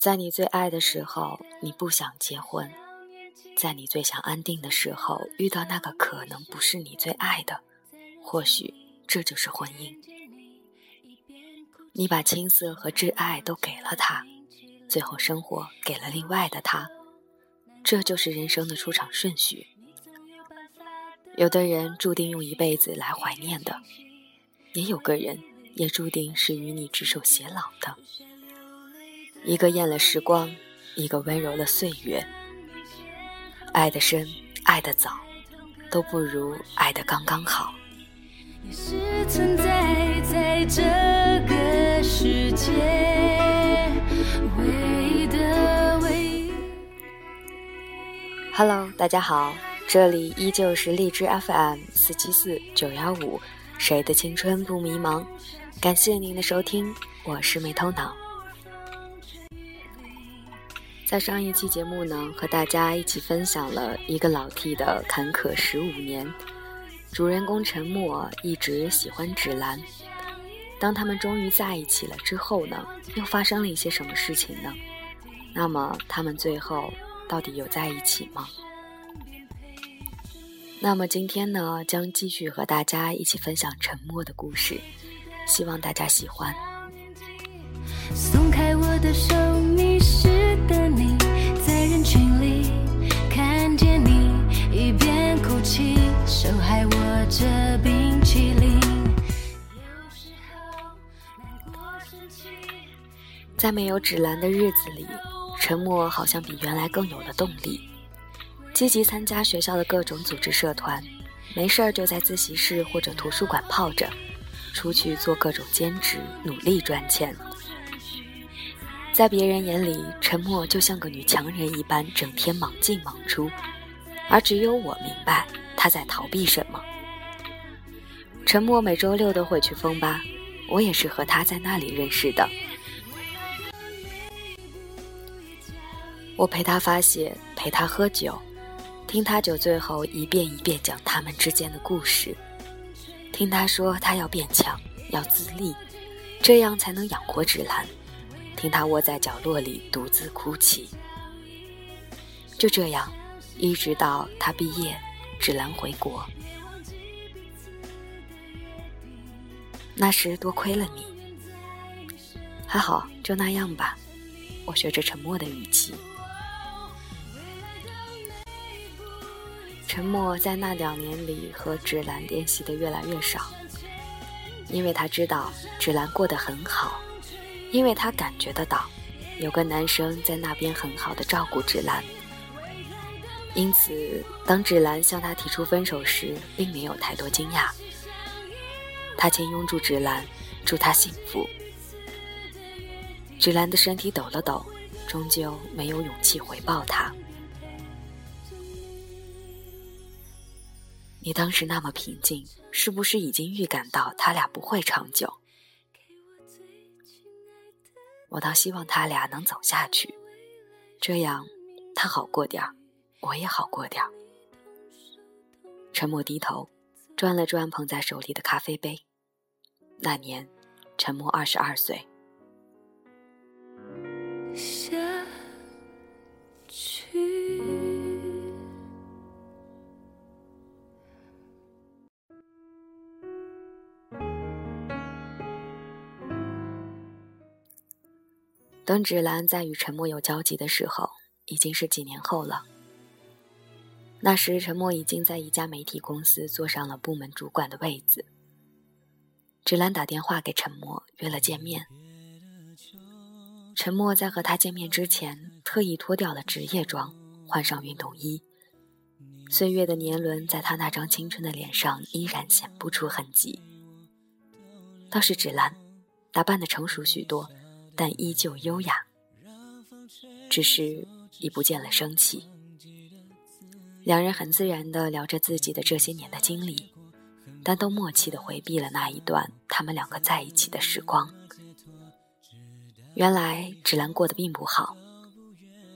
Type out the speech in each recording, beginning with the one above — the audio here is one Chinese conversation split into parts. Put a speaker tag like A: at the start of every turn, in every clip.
A: 在你最爱的时候，你不想结婚；在你最想安定的时候，遇到那个可能不是你最爱的，或许这就是婚姻。你把青涩和挚爱都给了他，最后生活给了另外的他，这就是人生的出场顺序。有的人注定用一辈子来怀念的，也有个人也注定是与你执手偕老的。一个厌了时光，一个温柔了岁月。爱的深，爱的早，都不如爱的刚刚好。也是存在在这个世界唯一的唯一。Hello，大家好，这里依旧是荔枝 FM 四七四九幺五，谁的青春不迷茫？感谢您的收听，我是没头脑。在上一期节目呢，和大家一起分享了一个老 T 的坎坷十五年。主人公陈默一直喜欢芷兰，当他们终于在一起了之后呢，又发生了一些什么事情呢？那么他们最后到底有在一起吗？那么今天呢，将继续和大家一起分享陈默的故事，希望大家喜欢。松开我的手，迷失的你，在人群里看见你，一边哭泣，手还握着冰淇淋。在没有芷兰的日子里，陈默好像比原来更有了动力，积极参加学校的各种组织社团，没事儿就在自习室或者图书馆泡着，出去做各种兼职，努力赚钱。在别人眼里，陈默就像个女强人一般，整天忙进忙出，而只有我明白她在逃避什么。陈默每周六都会去风吧，我也是和他在那里认识的。我陪他发泄，陪他喝酒，听他酒醉后一遍一遍讲他们之间的故事，听他说他要变强，要自立，这样才能养活芷兰。听他窝在角落里独自哭泣，就这样，一直到他毕业，芷兰回国。那时多亏了你，还好就那样吧。我学着沉默的语气。沉默在那两年里和芷兰联系的越来越少，因为他知道芷兰过得很好。因为他感觉得到，有个男生在那边很好的照顾芷兰，因此当芷兰向他提出分手时，并没有太多惊讶。他轻拥住芷兰，祝她幸福。芷兰的身体抖了抖，终究没有勇气回报他。你当时那么平静，是不是已经预感到他俩不会长久？我倒希望他俩能走下去，这样他好过点儿，我也好过点儿。沉默低头，转了转捧在手里的咖啡杯。那年，沉默二十二岁。等芷兰在与陈默有交集的时候，已经是几年后了。那时，陈默已经在一家媒体公司坐上了部门主管的位子。芷兰打电话给陈默约了见面。陈默在和他见面之前，特意脱掉了职业装，换上运动衣。岁月的年轮在他那张青春的脸上依然显不出痕迹。倒是芷兰，打扮的成熟许多。但依旧优雅，只是已不见了生气。两人很自然地聊着自己的这些年的经历，但都默契地回避了那一段他们两个在一起的时光。原来芷兰过得并不好，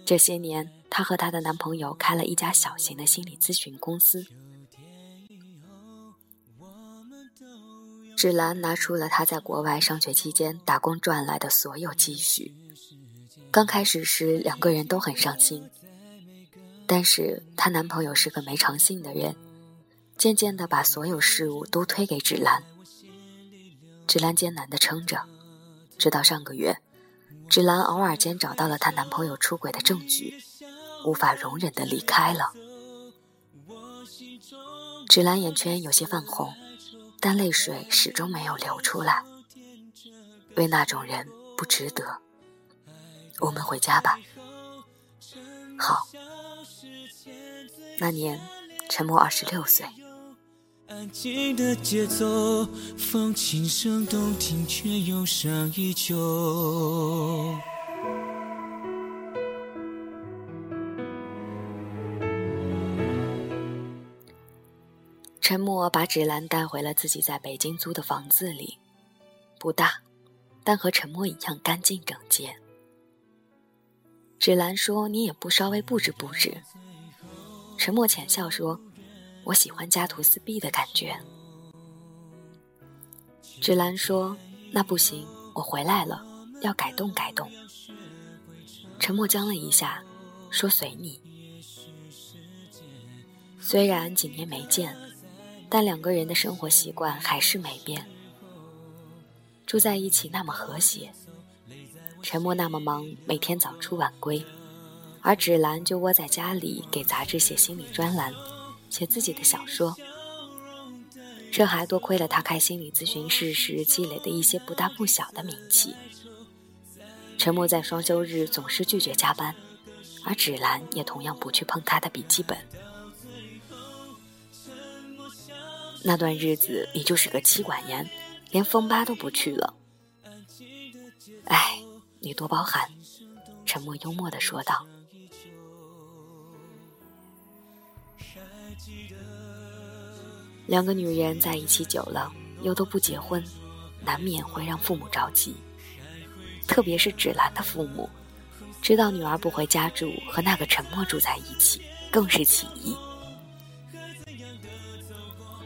A: 这些年她和她的男朋友开了一家小型的心理咨询公司。芷兰拿出了她在国外上学期间打工赚来的所有积蓄，刚开始时，两个人都很伤心。但是她男朋友是个没长性的人，渐渐的把所有事物都推给芷兰。芷兰艰难的撑着，直到上个月，芷兰偶尔间找到了她男朋友出轨的证据，无法容忍的离开了。芷兰眼圈有些泛红，但泪水始终没有流出来。为那种人不值得。我们回家吧。好。那年，陈默二十六岁。安静的节奏，风轻声动听，却忧伤依旧。陈默把芷兰带回了自己在北京租的房子里，不大，但和陈默一样干净整洁。芷兰说：“你也不稍微布置布置。”陈默浅笑说：“我喜欢家徒四壁的感觉。”芷兰说：“那不行，我回来了，要改动改动。”陈默僵了一下，说：“随你。”虽然几年没见，但两个人的生活习惯还是没变。住在一起那么和谐，陈默那么忙，每天早出晚归。而芷兰就窝在家里给杂志写心理专栏，写自己的小说。这还多亏了他开心理咨询室时积累的一些不大不小的名气。陈默在双休日总是拒绝加班，而芷兰也同样不去碰他的笔记本。那段日子，你就是个妻管严，连风吧都不去了。哎，你多包涵。沉默幽默的说道。两个女人在一起久了，又都不结婚，难免会让父母着急。特别是芷兰的父母，知道女儿不回家住，和那个沉默住在一起，更是起疑。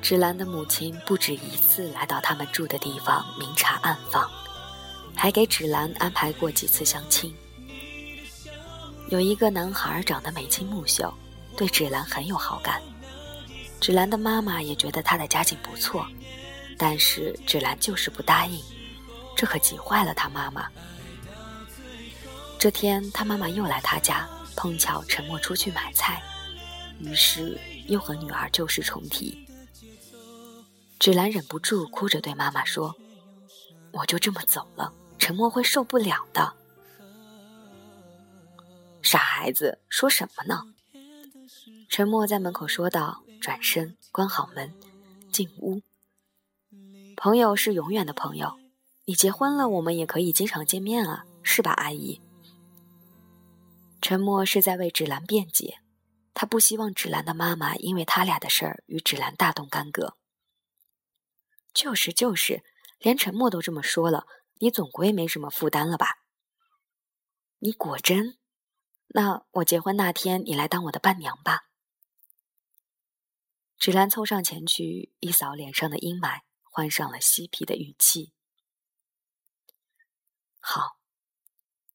A: 芷兰的母亲不止一次来到他们住的地方明察暗访，还给芷兰安排过几次相亲。有一个男孩长得眉清目秀，对芷兰很有好感。芷兰的妈妈也觉得她的家境不错，但是芷兰就是不答应，这可急坏了她妈妈。这天，她妈妈又来她家，碰巧陈默出去买菜，于是又和女儿旧事重提。芷兰忍不住哭着对妈妈说：“我就这么走了，陈默会受不了的。”傻孩子，说什么呢？陈默在门口说道。转身关好门，进屋。朋友是永远的朋友，你结婚了，我们也可以经常见面啊，是吧，阿姨？沉默是在为芷兰辩解，他不希望芷兰的妈妈因为他俩的事儿与芷兰大动干戈。就是就是，连沉默都这么说了，你总归没什么负担了吧？你果真？那我结婚那天，你来当我的伴娘吧。芷兰凑上前去，一扫脸上的阴霾，换上了嬉皮的语气：“好，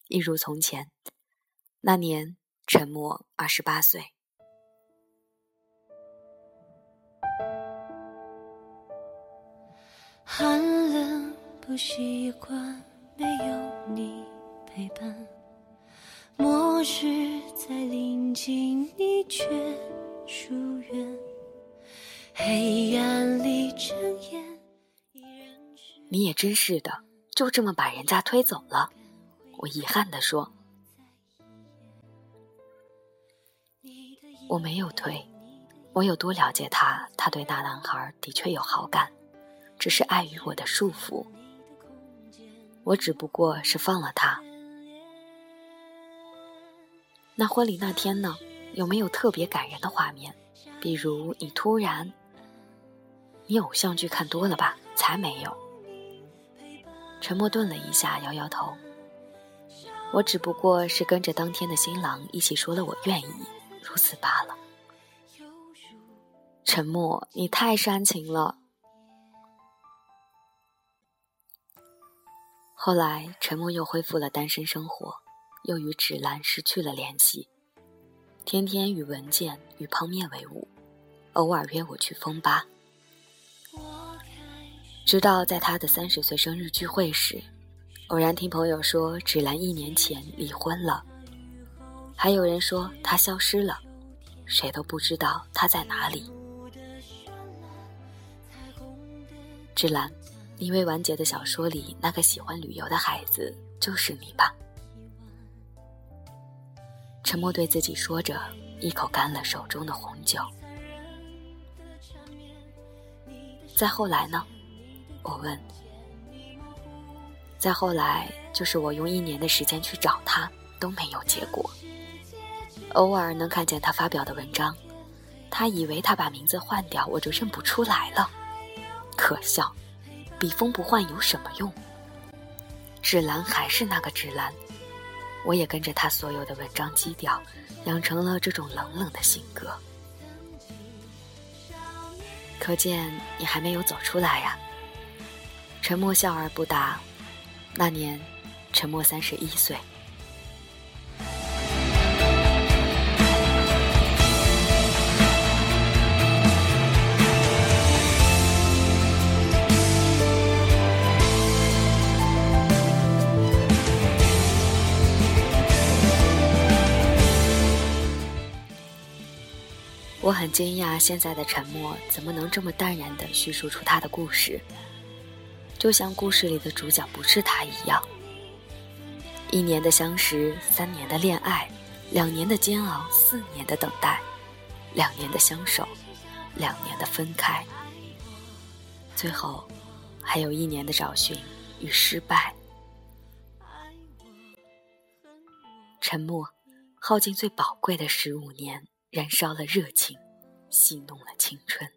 A: 一如从前。那年，陈默二十八岁。寒冷不习惯没有你陪伴，末日在临近，你却疏远。”黑暗里睁眼，依然你也真是的，就这么把人家推走了。我遗憾地说：“我没有推，我有多了解他，他对那男孩的确有好感，只是碍于我的束缚，我只不过是放了他。那婚礼那天呢？有没有特别感人的画面？比如你突然……”你偶像剧看多了吧？才没有。沉默顿了一下，摇摇头。我只不过是跟着当天的新郎一起说了我愿意，如此罢了。沉默，你太煽情了。后来，沉默又恢复了单身生活，又与芷兰失去了联系，天天与文件与泡面为伍，偶尔约我去风吧。直到在他的三十岁生日聚会时，偶然听朋友说芷兰一年前离婚了，还有人说她消失了，谁都不知道她在哪里。芷兰，你未完结的小说里那个喜欢旅游的孩子就是你吧？沉默对自己说着，一口干了手中的红酒。再后来呢？我问。再后来，就是我用一年的时间去找他，都没有结果。偶尔能看见他发表的文章，他以为他把名字换掉，我就认不出来了。可笑，笔锋不换有什么用？芷兰还是那个芷兰，我也跟着他所有的文章基调，养成了这种冷冷的性格。可见你还没有走出来呀。沉默笑而不答。那年，沉默三十一岁。我很惊讶，现在的沉默怎么能这么淡然地叙述出他的故事，就像故事里的主角不是他一样。一年的相识，三年的恋爱，两年的煎熬，四年的等待，两年的相守，两年的分开，最后还有一年的找寻与失败。沉默，耗尽最宝贵的十五年。燃烧了热情，戏弄了青春。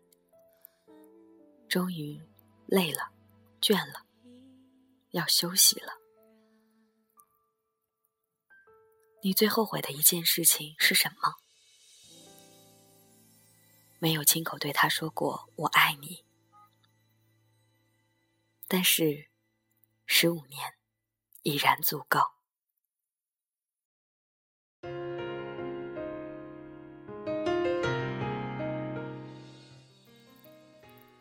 A: 终于累了，倦了，要休息了。你最后悔的一件事情是什么？没有亲口对他说过“我爱你”，但是十五年已然足够。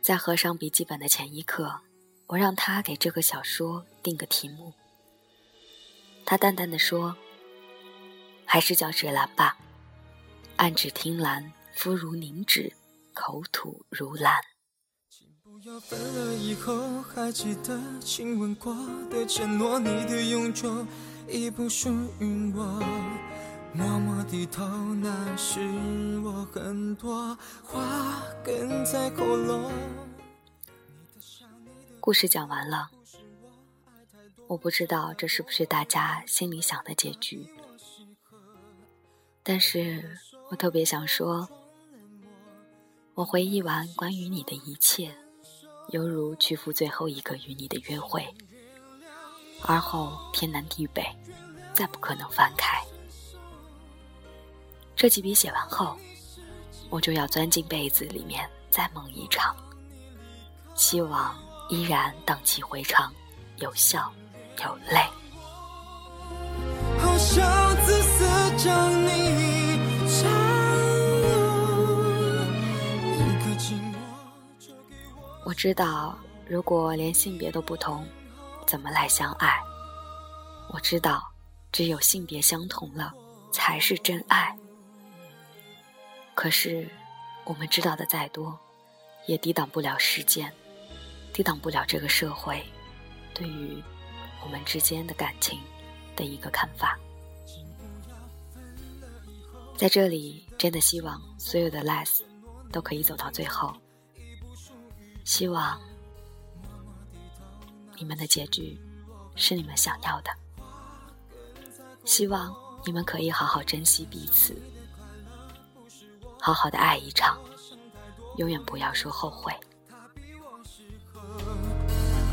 A: 在合上笔记本的前一刻，我让他给这个小说定个题目。他淡淡的说：“还是叫芷兰吧，暗指听兰，肤如凝脂，口吐如兰。”默默低头，那是我很多话哽在喉咙。故事讲完了，我不知道这是不是大家心里想的结局，但是我特别想说，我回忆完关于你的一切，犹如屈服最后一个与你的约会，而后天南地北，再不可能翻开。这几笔写完后，我就要钻进被子里面再梦一场。希望依然荡气回肠，有笑有泪。我知道，如果连性别都不同，怎么来相爱？我知道，只有性别相同了，才是真爱。可是，我们知道的再多，也抵挡不了时间，抵挡不了这个社会对于我们之间的感情的一个看法。在这里，真的希望所有的 less 都可以走到最后。希望你们的结局是你们想要的。希望你们可以好好珍惜彼此。好好的爱一场，永远不要说后悔。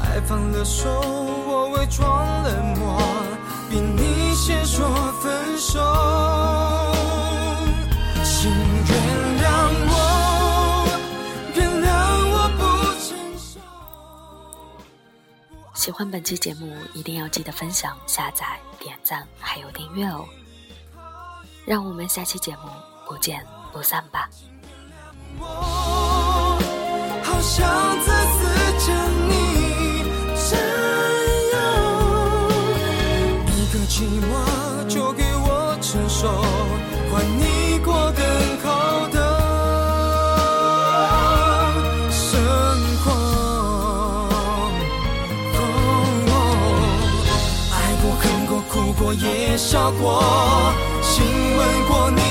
A: 爱放了手，我伪装冷漠，比你先说分手。请原谅我，原谅我不成熟。
B: 喜欢本期节目，一定要记得分享、下载、点赞，还有订阅哦。让我们下期节目不见不散吧。我好想自私将你占有，一个寂寞就给我承受，换你过更好的生活爱过恨过哭过。也笑过，亲吻过你